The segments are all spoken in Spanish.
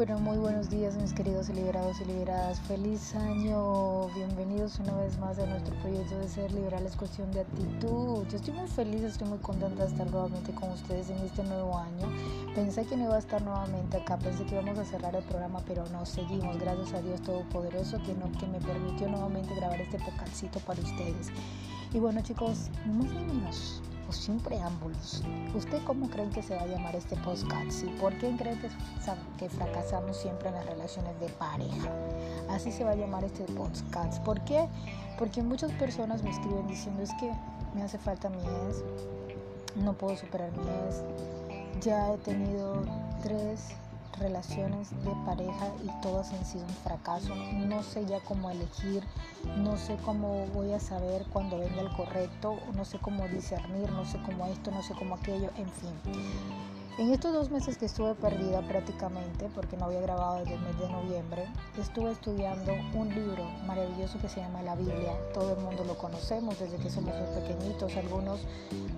pero muy buenos días mis queridos liberados y liberadas. Feliz año, bienvenidos una vez más a nuestro proyecto de ser liberal es cuestión de actitud. Yo estoy muy feliz, estoy muy contenta de estar nuevamente con ustedes en este nuevo año. Pensé que no iba a estar nuevamente acá, pensé que íbamos a cerrar el programa, pero no, seguimos, gracias a Dios Todopoderoso que, no, que me permitió nuevamente grabar este podcastito para ustedes. Y bueno chicos, más ni menos sin preámbulos, ¿usted cómo creen que se va a llamar este podcast? ¿Y por qué creen que, que fracasamos siempre en las relaciones de pareja? Así se va a llamar este podcast. ¿Por qué? Porque muchas personas me escriben diciendo es que me hace falta mi ex, no puedo superar mi ex, ya he tenido tres relaciones de pareja y todas han sido un fracaso. No sé ya cómo elegir, no sé cómo voy a saber cuando venga el correcto, no sé cómo discernir, no sé cómo esto, no sé cómo aquello, en fin. En estos dos meses que estuve perdida prácticamente, porque no había grabado desde el mes de noviembre, estuve estudiando un libro maravilloso que se llama La Biblia. Todo el mundo lo conocemos desde que somos muy pequeñitos. Algunos,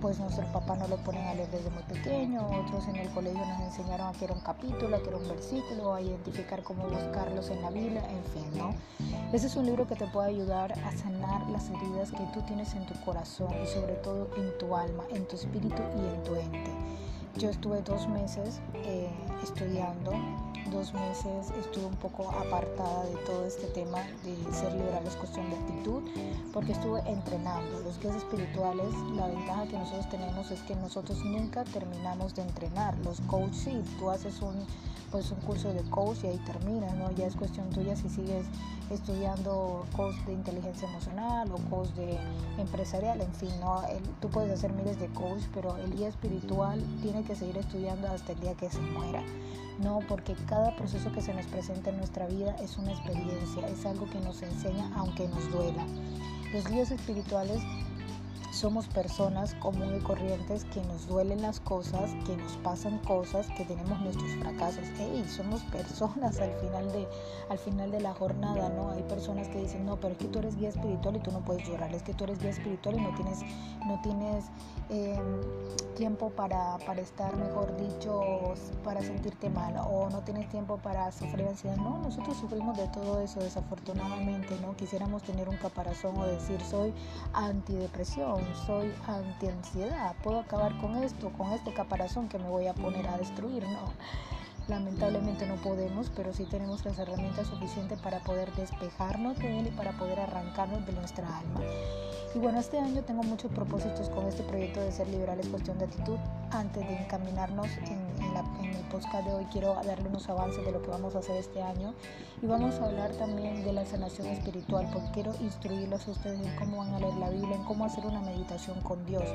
pues nuestros papás nos lo ponen a leer desde muy pequeño. Otros en el colegio nos enseñaron a que era un capítulo, a que era un versículo, a identificar cómo buscarlos en la Biblia, en fin, ¿no? Ese es un libro que te puede ayudar a sanar las heridas que tú tienes en tu corazón y sobre todo en tu alma, en tu espíritu y en tu ente. Yo estuve dos meses eh, estudiando, dos meses estuve un poco apartada de todo este tema de ser liberal es cuestión de actitud, porque estuve entrenando. Los guías espirituales, la ventaja que nosotros tenemos es que nosotros nunca terminamos de entrenar. Los coaches, sí, tú haces un pues un curso de coach y ahí termina, ¿no? Ya es cuestión tuya si sigues estudiando coach de inteligencia emocional o coach de empresarial, en fin, ¿no? tú puedes hacer miles de coach, pero el guía espiritual tiene que seguir estudiando hasta el día que se muera. No, porque cada proceso que se nos presenta en nuestra vida es una experiencia, es algo que nos enseña aunque nos duela. Los guías espirituales somos personas comunes y corrientes que nos duelen las cosas, que nos pasan cosas, que tenemos nuestros fracasos. Hey, somos personas al final de al final de la jornada, ¿no? Hay personas que dicen, "No, pero es que tú eres guía espiritual y tú no puedes llorar, es que tú eres guía espiritual y no tienes no tienes em, tiempo para, para estar, mejor dicho, para sentirte mal o no tienes tiempo para sufrir ansiedad." No, nosotros sufrimos de todo eso desafortunadamente, ¿no? Quisiéramos tener un caparazón o decir, "Soy antidepresión." soy anti-ansiedad, puedo acabar con esto, con este caparazón que me voy a poner a destruir, no. Lamentablemente no podemos, pero sí tenemos las herramientas suficientes para poder despejarnos de él y para poder arrancarnos de nuestra alma. Y bueno, este año tengo muchos propósitos con este proyecto de ser liberal es cuestión de actitud. Antes de encaminarnos en, el podcast de hoy, quiero darle unos avances de lo que vamos a hacer este año. Y vamos a hablar también de la sanación espiritual, porque quiero instruirlos a ustedes en cómo van a leer la Biblia, en cómo hacer una meditación con Dios.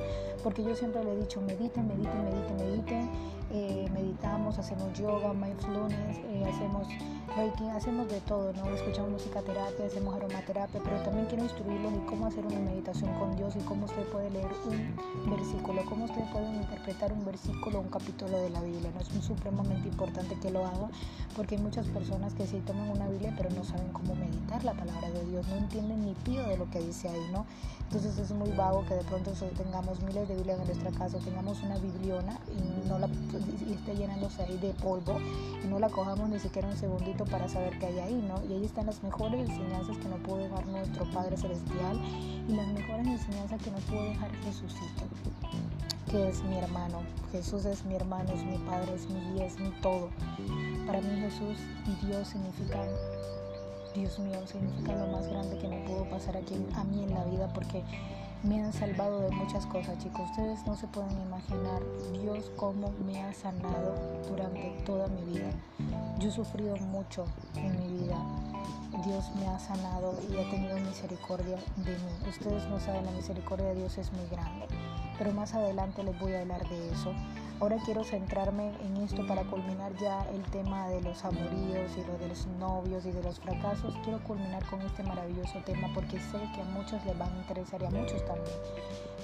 Porque yo siempre le he dicho, mediten, mediten, mediten, mediten. Eh, meditamos, hacemos yoga, mindfulness, eh, hacemos reiki, hacemos de todo, ¿no? Escuchamos música terapia, hacemos aromaterapia, pero también quiero instruirlos en cómo hacer una meditación con Dios y cómo usted puede leer un versículo, cómo usted puede interpretar un versículo o un capítulo de la Biblia. ¿no? Es supremamente importante que lo haga porque hay muchas personas que sí toman una Biblia pero no saben cómo meditar la palabra de Dios, no entienden ni pío de lo que dice ahí, ¿no? Entonces es muy vago que de pronto tengamos miles de Biblias en nuestra casa, tengamos una bibliona y, no la, y esté llenándose ahí de polvo y no la cojamos ni siquiera un segundito para saber qué hay ahí, ¿no? Y ahí están las mejores enseñanzas que nos puede dejar nuestro Padre Celestial y las mejores enseñanzas que nos puede dejar Jesucito, que es mi hermano. Jesús es mi hermano, es mi Padre, es mi guía, es mi todo. Para mí Jesús y Dios significan, Dios mío, significa lo más grande que me pudo pasar aquí a mí en la vida porque me han salvado de muchas cosas, chicos. Ustedes no se pueden imaginar Dios cómo me ha sanado durante toda mi vida. Yo he sufrido mucho en mi vida Dios me ha sanado y ha tenido misericordia de mí. Ustedes no saben, la misericordia de Dios es muy grande, pero más adelante les voy a hablar de eso. Ahora quiero centrarme en esto para culminar ya el tema de los amoríos y lo de los novios y de los fracasos. Quiero culminar con este maravilloso tema porque sé que a muchos les va a interesar y a muchos también.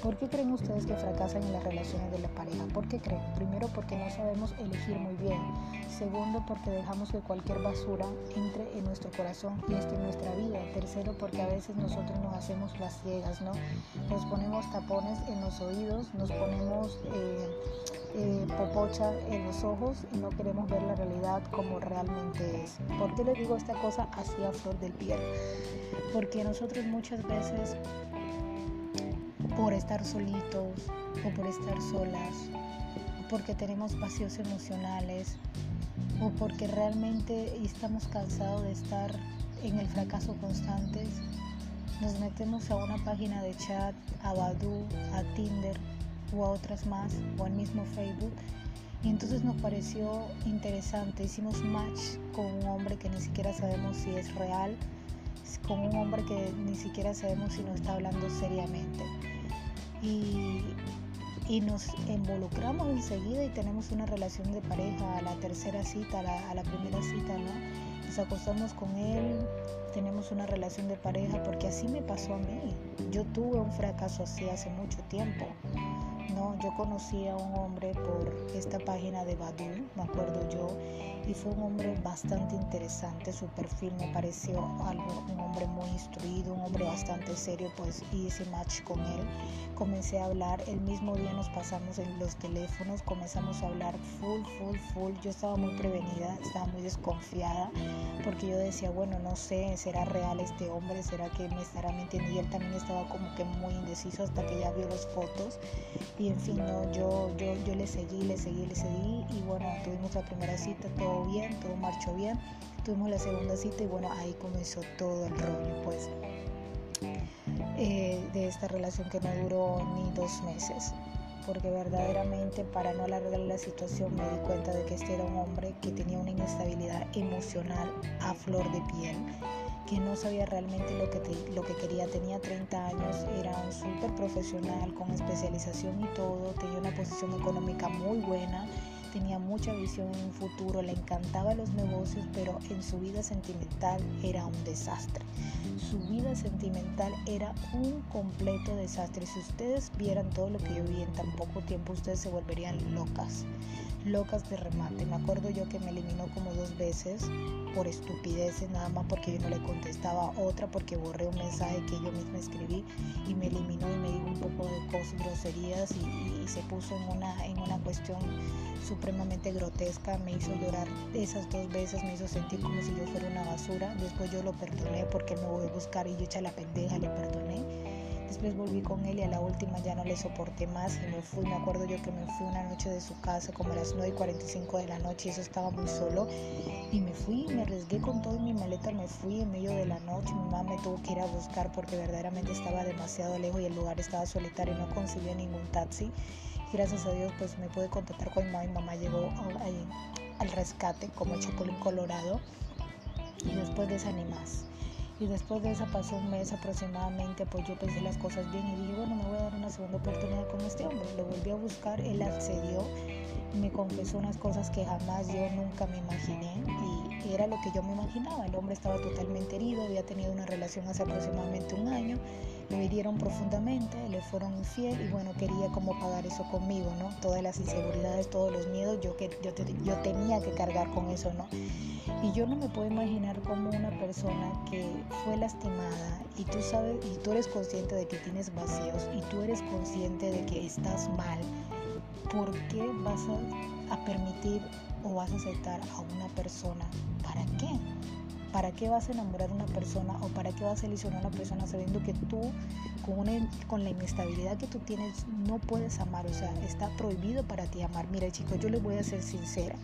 ¿Por qué creen ustedes que fracasan en las relaciones de la pareja? ¿Por qué creen? Primero porque no sabemos elegir muy bien. Segundo porque dejamos que cualquier basura entre en nuestro corazón y esté en nuestra vida. Tercero porque a veces nosotros nos hacemos las ciegas, ¿no? Nos ponemos tapones en los oídos, nos ponemos... Eh, eh, popocha en los ojos y no queremos ver la realidad como realmente es. ¿Por qué les digo esta cosa así a flor del piel? Porque nosotros muchas veces, por estar solitos o por estar solas, porque tenemos vacíos emocionales o porque realmente estamos cansados de estar en el fracaso constante, nos metemos a una página de chat, a Badu, a Tinder o a otras más, o al mismo Facebook. Y entonces nos pareció interesante, hicimos match con un hombre que ni siquiera sabemos si es real, con un hombre que ni siquiera sabemos si nos está hablando seriamente. Y, y nos involucramos enseguida y tenemos una relación de pareja a la tercera cita, a la, a la primera cita, ¿no? Nos acostamos con él, tenemos una relación de pareja, porque así me pasó a mí. Yo tuve un fracaso así hace mucho tiempo. No, yo conocí a un hombre por esta página de Badu, me acuerdo yo, y fue un hombre bastante interesante. Su perfil me pareció algo, un hombre muy instruido, un hombre bastante serio, pues hice match con él. Comencé a hablar, el mismo día nos pasamos en los teléfonos, comenzamos a hablar full, full, full. Yo estaba muy prevenida, estaba muy desconfiada, porque yo decía, bueno, no sé, ¿será real este hombre? ¿Será que me estará mintiendo? Y él también estaba como que muy indeciso hasta que ya vio las fotos. En fin, no, yo, yo, yo le seguí, le seguí, le seguí. Y bueno, tuvimos la primera cita, todo bien, todo marchó bien. Tuvimos la segunda cita y bueno, ahí comenzó todo el rollo, pues, eh, de esta relación que no duró ni dos meses. Porque verdaderamente, para no alargar la situación, me di cuenta de que este era un hombre que tenía una inestabilidad emocional a flor de piel que no sabía realmente lo que, lo que quería. Tenía 30 años, era un súper profesional con especialización y todo, tenía una posición económica muy buena tenía mucha visión en un futuro, le encantaban los negocios, pero en su vida sentimental era un desastre. Su vida sentimental era un completo desastre. Si ustedes vieran todo lo que yo vi en tan poco tiempo, ustedes se volverían locas locas de remate. Me acuerdo yo que me eliminó como dos veces por estupideces, nada más porque yo no le contestaba otra, porque borré un mensaje que yo misma escribí y me eliminó y me dijo un poco de cosas, groserías y, se puso en una, en una cuestión supremamente grotesca. Me hizo llorar esas dos veces, me hizo sentir como si yo fuera una basura. Después yo lo perdoné porque me voy a buscar y yo echa la pendeja, le perdoné Después volví con él y a la última ya no le soporté más y me fui. Me acuerdo yo que me fui una noche de su casa como a las 9 y 45 de la noche y eso estaba muy solo. Y me fui, me arriesgué con todo mi maleta, me fui en medio de la noche. Mi mamá me tuvo que ir a buscar porque verdaderamente estaba demasiado lejos y el lugar estaba solitario y no conseguía ningún taxi. gracias a Dios pues me pude contactar con mi mamá y mamá llegó al rescate como Chocolín Colorado y después de. Y después de eso pasó un mes aproximadamente, pues yo pensé las cosas bien y dije, bueno, me voy a dar una segunda oportunidad con este hombre. Lo volví a buscar, él accedió, me confesó unas cosas que jamás yo nunca me imaginé y era lo que yo me imaginaba. El hombre estaba totalmente herido, había tenido una relación hace aproximadamente un año, lo hirieron profundamente, le fueron infiel y bueno, quería como pagar eso conmigo, ¿no? Todas las inseguridades, todos los miedos, yo, que, yo, yo tenía que cargar con eso, ¿no? Y yo no me puedo imaginar como una persona que fue lastimada y tú sabes y tú eres consciente de que tienes vacíos y tú eres consciente de que estás mal, ¿por qué vas a, a permitir o vas a aceptar a una persona? ¿Para qué? ¿Para qué vas a enamorar a una persona o para qué vas a ilusionar a una persona sabiendo que tú con, una, con la inestabilidad que tú tienes no puedes amar? O sea, está prohibido para ti amar. Mira chicos, yo les voy a ser sincera.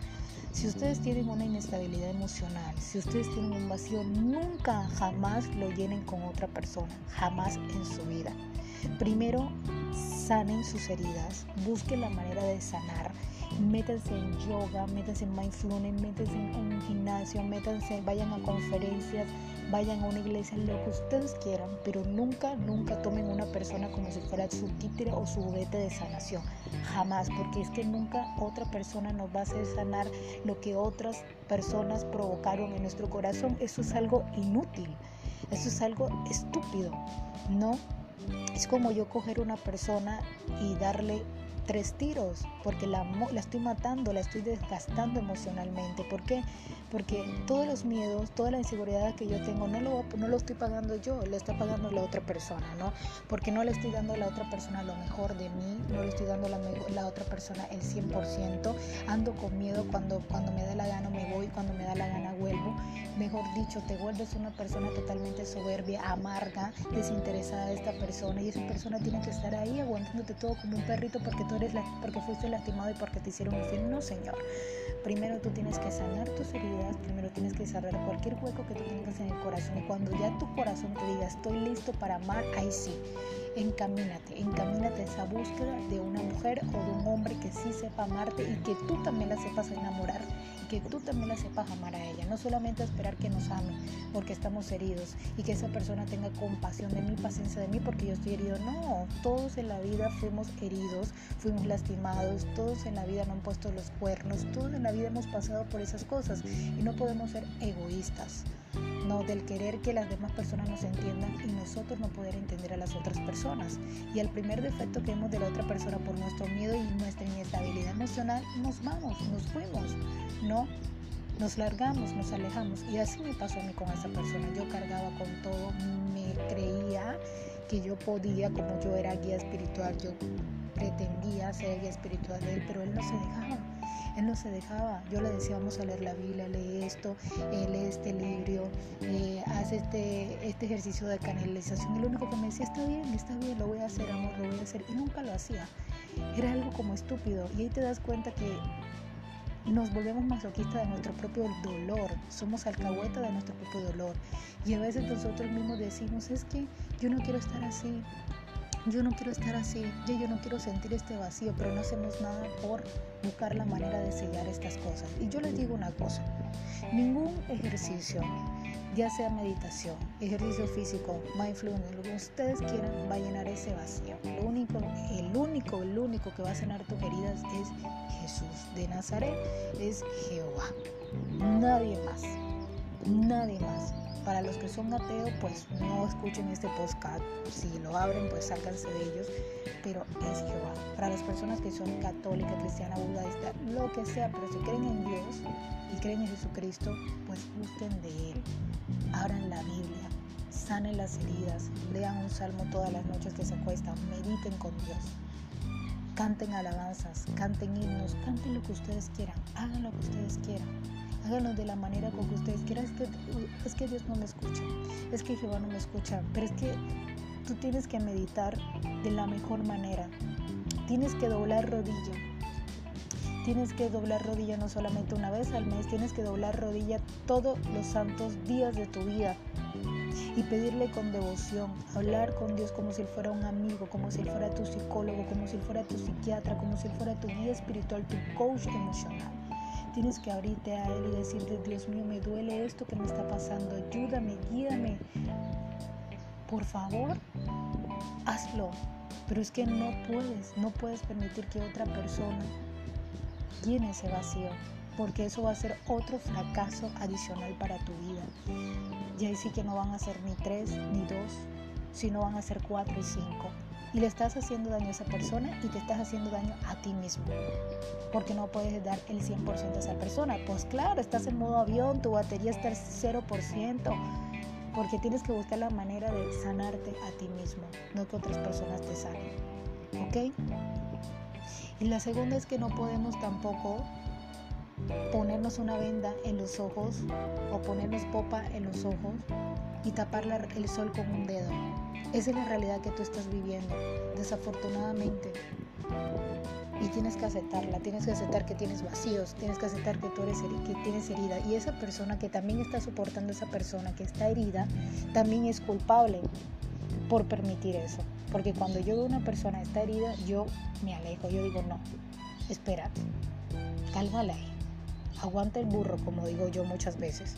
Si ustedes tienen una inestabilidad emocional, si ustedes tienen un vacío, nunca, jamás lo llenen con otra persona, jamás en su vida. Primero, sanen sus heridas, busquen la manera de sanar métanse en yoga, métanse en mindfulness, métanse en un gimnasio, métanse, vayan a conferencias, vayan a una iglesia, lo que ustedes quieran, pero nunca, nunca tomen una persona como si fuera su títere o su juguete de sanación. Jamás, porque es que nunca otra persona nos va a hacer sanar lo que otras personas provocaron en nuestro corazón. Eso es algo inútil, eso es algo estúpido, ¿no? Es como yo coger una persona y darle tres tiros, porque la, la estoy matando, la estoy desgastando emocionalmente. ¿Por qué? Porque todos los miedos, toda la inseguridad que yo tengo, no lo, no lo estoy pagando yo, lo está pagando la otra persona, ¿no? Porque no le estoy dando a la otra persona lo mejor de mí, no le estoy dando a la, la otra persona el 100%, ando con miedo cuando, cuando me da la gana me voy, cuando me da la gana vuelvo. Mejor dicho, te vuelves una persona totalmente soberbia, amarga, desinteresada de esta persona y esa persona tiene que estar ahí aguantándote todo como un perrito porque tú eres la, porque fuiste lastimado y porque te hicieron infiel. No, señor. Primero tú tienes que sanar tus heridas, primero tienes que cerrar cualquier hueco que tú tengas en el corazón y cuando ya tu corazón te diga estoy listo para amar, ahí sí, encamínate, encamínate a esa búsqueda de una mujer o de un hombre que sí sepa amarte y que tú también la sepas enamorar que tú también la sepas amar a ella, no solamente esperar que nos ame porque estamos heridos y que esa persona tenga compasión de mí, paciencia de mí porque yo estoy herido. No, todos en la vida fuimos heridos, fuimos lastimados, todos en la vida no han puesto los cuernos, todos en la vida hemos pasado por esas cosas y no podemos ser egoístas. No, del querer que las demás personas nos entiendan y nosotros no poder entender a las otras personas. Y el primer defecto que vemos de la otra persona por nuestro miedo y nuestra inestabilidad emocional, nos vamos, nos fuimos. No, nos largamos, nos alejamos. Y así me pasó a mí con esa persona. Yo cargaba con todo, me creía que yo podía, como yo era guía espiritual, yo pretendía ser guía espiritual de él, pero él no se dejaba. Él no se dejaba. Yo le decía, vamos a leer la Biblia, lee esto, eh, lee este libro, eh, haz este, este ejercicio de canalización. Y lo único que me decía, está bien, está bien, lo voy a hacer, amor, lo voy a hacer. Y nunca lo hacía. Era algo como estúpido. Y ahí te das cuenta que nos volvemos masoquistas de nuestro propio dolor, somos alcahueta de nuestro propio dolor. Y a veces nosotros mismos decimos, es que yo no quiero estar así, yo no quiero estar así, yo, no quiero sentir este vacío, pero no hacemos nada por buscar la manera de sellar estas cosas. Y yo les digo una cosa, ningún ejercicio, ya sea meditación, ejercicio físico, mindfulness, lo que ustedes quieran, va a llenar ese vacío. Lo único, el único, el único que va a sanar tus heridas es Jesús de Nazaret, es Jehová. Nadie más, nadie más. Para los que son ateos, pues no escuchen este podcast. Si lo abren, pues sácanse de ellos. Pero es Jehová. Para las personas que son católicas, cristianas, budistas, lo que sea, pero si creen en Dios y creen en Jesucristo, pues gusten de Él. Abran la Biblia, sanen las heridas, lean un salmo todas las noches que se acuestan, mediten con Dios canten alabanzas, canten himnos, canten lo que ustedes quieran, hagan lo que ustedes quieran háganlo de la manera como ustedes quieran. Es que, es que Dios no me escucha, es que Jehová no me escucha, pero es que tú tienes que meditar de la mejor manera. Tienes que doblar rodilla. Tienes que doblar rodilla no solamente una vez al mes, tienes que doblar rodilla todos los santos días de tu vida y pedirle con devoción, hablar con Dios como si él fuera un amigo, como si él fuera tu psicólogo, como si él fuera tu psiquiatra, como si él fuera tu guía espiritual, tu coach emocional. Tienes que abrirte a Él y decirle, Dios mío, me duele esto que me está pasando, ayúdame, guíame. Por favor, hazlo. Pero es que no puedes, no puedes permitir que otra persona llene ese vacío, porque eso va a ser otro fracaso adicional para tu vida. Y ahí sí que no van a ser ni tres ni dos, sino van a ser cuatro y cinco y le estás haciendo daño a esa persona y te estás haciendo daño a ti mismo. Porque no puedes dar el 100% a esa persona. Pues claro, estás en modo avión, tu batería está al 0%. Porque tienes que buscar la manera de sanarte a ti mismo, no que otras personas te sanen. ¿Ok? Y la segunda es que no podemos tampoco ponernos una venda en los ojos o ponernos popa en los ojos y tapar el sol con un dedo. Esa es la realidad que tú estás viviendo, desafortunadamente. Y tienes que aceptarla, tienes que aceptar que tienes vacíos, tienes que aceptar que tú eres que tienes herida. Y esa persona que también está soportando esa persona que está herida, también es culpable por permitir eso. Porque cuando yo veo una persona está herida, yo me alejo, yo digo, no, espérate, cálmala aguanta el burro, como digo yo muchas veces.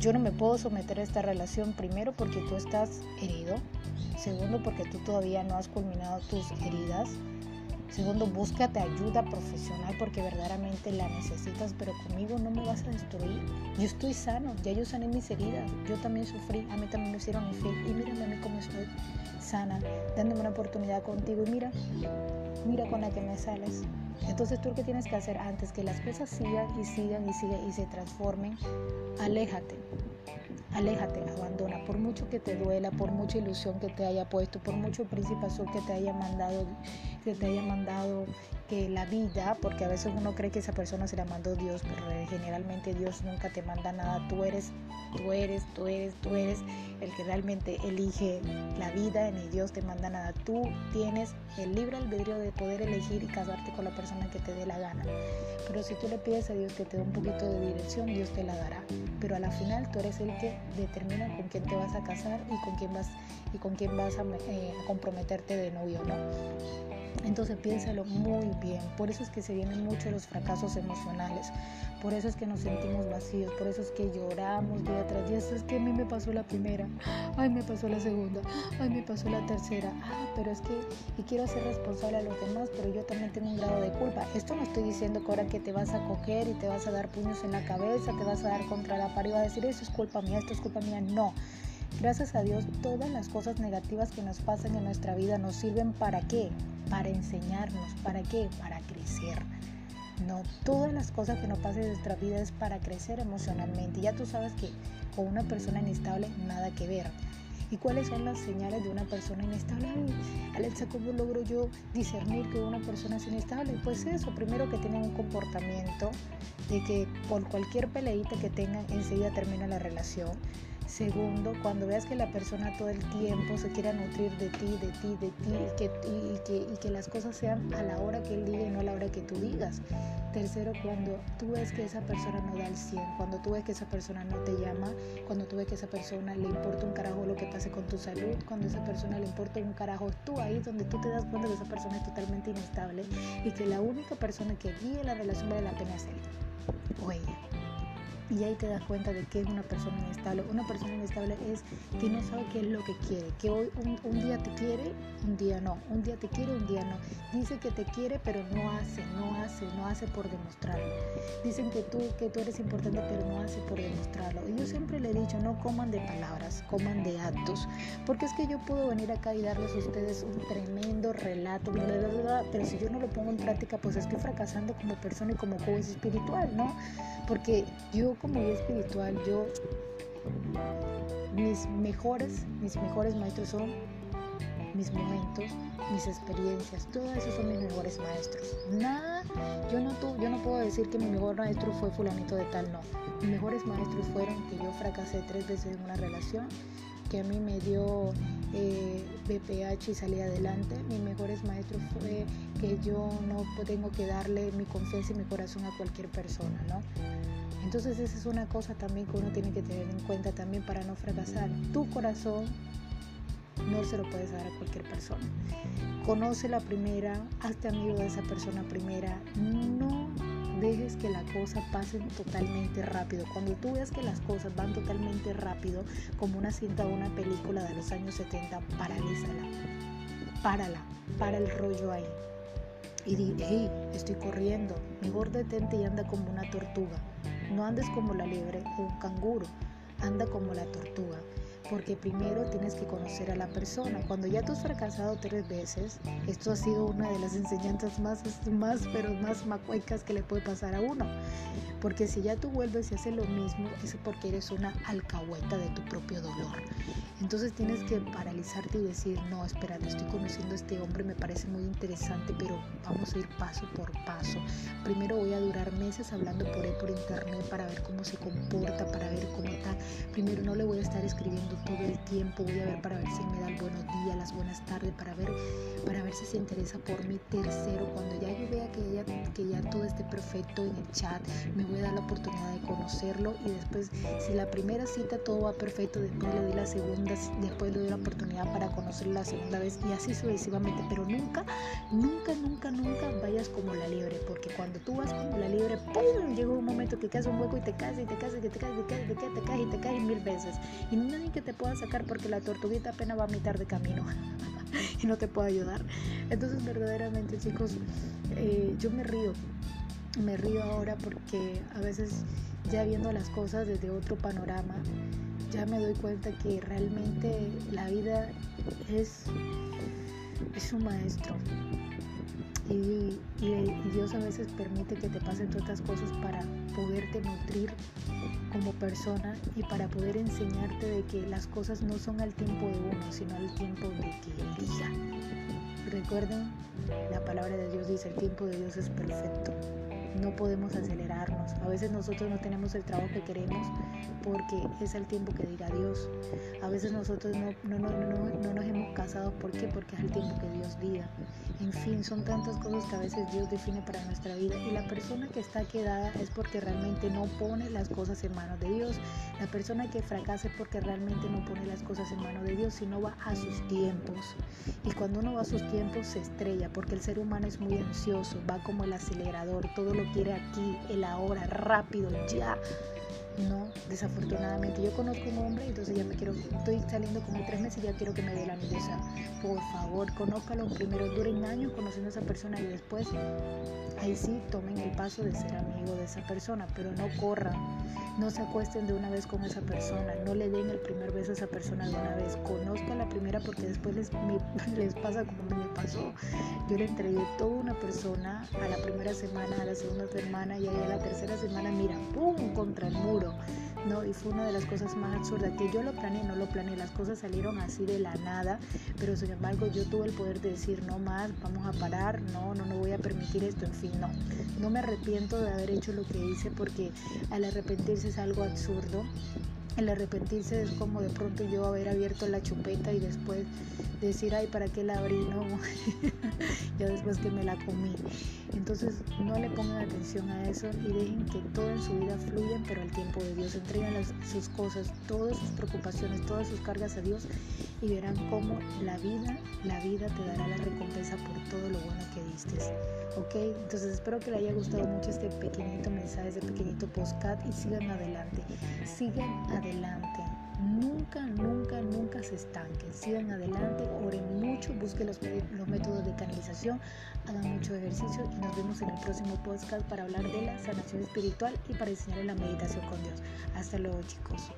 Yo no me puedo someter a esta relación primero porque tú estás herido, segundo porque tú todavía no has culminado tus heridas, segundo búscate ayuda profesional porque verdaderamente la necesitas, pero conmigo no me vas a destruir. Yo estoy sano, ya yo sané mis heridas, yo también sufrí, a mí también me hicieron infiel y mírame a mí cómo estoy sana, dándome una oportunidad contigo y mira, mira con la que me sales. Entonces tú lo que tienes que hacer antes que las cosas sigan y sigan y sigan y se transformen, aléjate. Aléjate, abandona, por mucho que te duela, por mucha ilusión que te haya puesto, por mucho príncipe azul que te haya mandado, que te haya mandado que la vida, porque a veces uno cree que esa persona se la mandó Dios, pero generalmente Dios nunca te manda nada, tú eres, tú eres, tú eres, tú eres el que realmente elige la vida, ni Dios te manda nada, tú tienes el libre albedrío de poder elegir y casarte con la persona que te dé la gana, pero si tú le pides a Dios que te dé un poquito de dirección, Dios te la dará, pero a la final tú eres el que determina con quién te vas a casar y con quién vas, y con quién vas a, eh, comprometerte de novio, ¿no? Entonces piénsalo muy bien. Por eso es que se vienen mucho los fracasos emocionales. Por eso es que nos sentimos vacíos. Por eso es que lloramos día tras día. Es que a mí me pasó la primera. Ay, me pasó la segunda. Ay, me pasó la tercera. Ah, pero es que y quiero ser responsable a los demás, pero yo también tengo un grado de culpa. Esto no estoy diciendo que ahora que te vas a coger y te vas a dar puños en la cabeza, te vas a dar contra la pared y vas a decir, eso es culpa mía, esto es culpa mía. No. Gracias a Dios, todas las cosas negativas que nos pasan en nuestra vida nos sirven para qué? Para enseñarnos. ¿Para qué? Para crecer. No, todas las cosas que nos pasan en nuestra vida es para crecer emocionalmente. Ya tú sabes que con una persona inestable nada que ver. ¿Y cuáles son las señales de una persona inestable? Alexa, ¿cómo logro yo discernir que una persona es inestable? Pues eso, primero que tienen un comportamiento de que por cualquier peleita que tengan enseguida termina la relación. Segundo, cuando veas que la persona todo el tiempo se quiera nutrir de ti, de ti, de ti, y que, y, que, y que, las cosas sean a la hora que él diga y no a la hora que tú digas. Tercero, cuando tú ves que esa persona no da el 100, cuando tú ves que esa persona no te llama, cuando tú ves que esa persona le importa un carajo lo que pase con tu salud, cuando a esa persona le importa un carajo, tú ahí donde tú te das cuenta que esa persona es totalmente inestable y que la única persona que guía la relación vale la pena él o ella. Y ahí te das cuenta de que es una persona inestable. Una persona inestable es que no sabe qué es lo que quiere. Que hoy un, día te quiere, un día no. Un día te quiere, un día no. Dice que te quiere, pero no hace, no hace, no hace por demostrarlo. Dicen que tú, que tú eres importante, pero no hace por demostrarlo. Y yo siempre le he dicho, no coman de palabras, coman de actos. Porque es que yo puedo venir acá y darles a ustedes un tremendo relato, pero si yo no lo pongo en práctica, pues estoy fracasando como persona y como coach espiritual, ¿no? Porque yo como guía espiritual, yo, mis mejores, mis mejores maestros son mis momentos, mis experiencias, todo eso son mis mejores maestros. Nada, yo no, yo no puedo decir que mi mejor maestro fue fulanito de tal, no. Mis mejores maestros fueron que yo fracasé tres veces en una relación, que a mí me dio eh, BPH y salí adelante. Mis mejores maestros fue que yo no tengo que darle mi confianza y mi corazón a cualquier persona, ¿no? Entonces esa es una cosa también que uno tiene que tener en cuenta también para no fracasar. Tu corazón no se lo puedes dar a cualquier persona. Conoce la primera, hazte amigo de esa persona primera. No dejes que la cosa pase totalmente rápido. Cuando tú veas que las cosas van totalmente rápido, como una cinta o una película de los años 70, paralízala. Párala, para el rollo ahí. Y di, hey, estoy corriendo. Mejor detente y anda como una tortuga. No andes como la liebre o un canguro, anda como la tortuga. Porque primero tienes que conocer a la persona. Cuando ya tú has fracasado tres veces, esto ha sido una de las enseñanzas más, más, pero más macuecas que le puede pasar a uno. Porque si ya tú vuelves y haces lo mismo, es porque eres una alcahueta de tu propio dolor. Entonces tienes que paralizarte y decir, no, espérate, estoy conociendo a este hombre, me parece muy interesante, pero vamos a ir paso por paso. Primero voy a durar meses hablando por él por internet para ver cómo se comporta, para ver cómo está. Primero no le voy a estar escribiendo todo el tiempo, voy a ver para ver si me da el buenos días, las buenas tardes, para ver, para ver si se interesa por mí. Tercero, cuando ya yo vea que, ella, que ya todo esté perfecto en el chat, me voy a dar la oportunidad de conocerlo y después, si la primera cita todo va perfecto, después le doy la segunda después le doy la oportunidad para conocerla la segunda vez y así sucesivamente, pero nunca, nunca, nunca, nunca vayas como la liebre, porque cuando tú vas como la liebre, ¡pum! llega un momento que caes un hueco y te caes y te caes y te caes y te caes y te caes, y te caes, y te mil veces y nadie que te pueda sacar porque la tortuguita apenas va a mitad de camino y no te puede ayudar. Entonces verdaderamente chicos, eh, yo me río, me río ahora porque a veces ya viendo las cosas desde otro panorama, ya me doy cuenta que realmente la vida es, es un maestro. Y, Dios a veces permite que te pasen todas estas cosas para poderte nutrir como persona y para poder enseñarte de que las cosas no son al tiempo de uno, sino al tiempo de que diga. Recuerden, la palabra de Dios dice, el tiempo de Dios es perfecto no podemos A veces nosotros no tenemos el trabajo que queremos porque es el tiempo que diga Dios. A veces nosotros no, no, no, nos hemos casado, ¿por? Porque es el tiempo que Dios diga. En fin, son tantas cosas que a veces Dios define para nuestra vida y la persona que está quedada es porque realmente no pone las cosas en manos de Dios. La persona que fracasa es porque realmente no pone las cosas en manos de Dios, sino va a sus tiempos. Y cuando uno va a sus tiempos se estrella porque el ser humano es muy ansioso, va como el acelerador, todo lo quiere aquí, el ahora, rápido, ya. No, desafortunadamente. Yo conozco un hombre, entonces ya me quiero, estoy saliendo como tres meses y ya quiero que me dé la sea, Por favor, conózcalo primero, duren años conociendo a esa persona y después, ahí sí, tomen el paso de ser amigo de esa persona, pero no corran no se acuesten de una vez con esa persona, no le den el primer beso a esa persona de una vez, conozca la primera porque después les, les pasa como me pasó. Yo le entregué toda una persona a la primera semana, a la segunda semana y a la tercera semana, mira, ¡pum! contra el muro. ¿No? Y fue una de las cosas más absurdas, que yo lo planeé, no lo planeé, las cosas salieron así de la nada, pero sin embargo yo tuve el poder de decir, no más, vamos a parar, no, no, no voy a permitir esto, en fin, no. No me arrepiento de haber hecho lo que hice porque al arrepentirse es algo absurdo. El arrepentirse es como de pronto yo haber abierto la chupeta y después decir, ay, ¿para qué la abrí? No, ya después que me la comí. Entonces no le pongan atención a eso y dejen que todo en su vida fluya, pero al tiempo de Dios. Entreguen sus cosas, todas sus preocupaciones, todas sus cargas a Dios y verán cómo la vida, la vida te dará la recompensa por todo lo bueno que diste. ¿Ok? Entonces espero que le haya gustado mucho este pequeñito mensaje, este pequeñito postcat y sigan adelante. Sigan adelante. Nunca, nunca, nunca se estanquen. Sigan adelante, oren mucho, busquen los, métodos de canalización, hagan mucho ejercicio y nos vemos en el próximo podcast para hablar de la sanación espiritual y para enseñarles la meditación con Dios. Hasta luego chicos.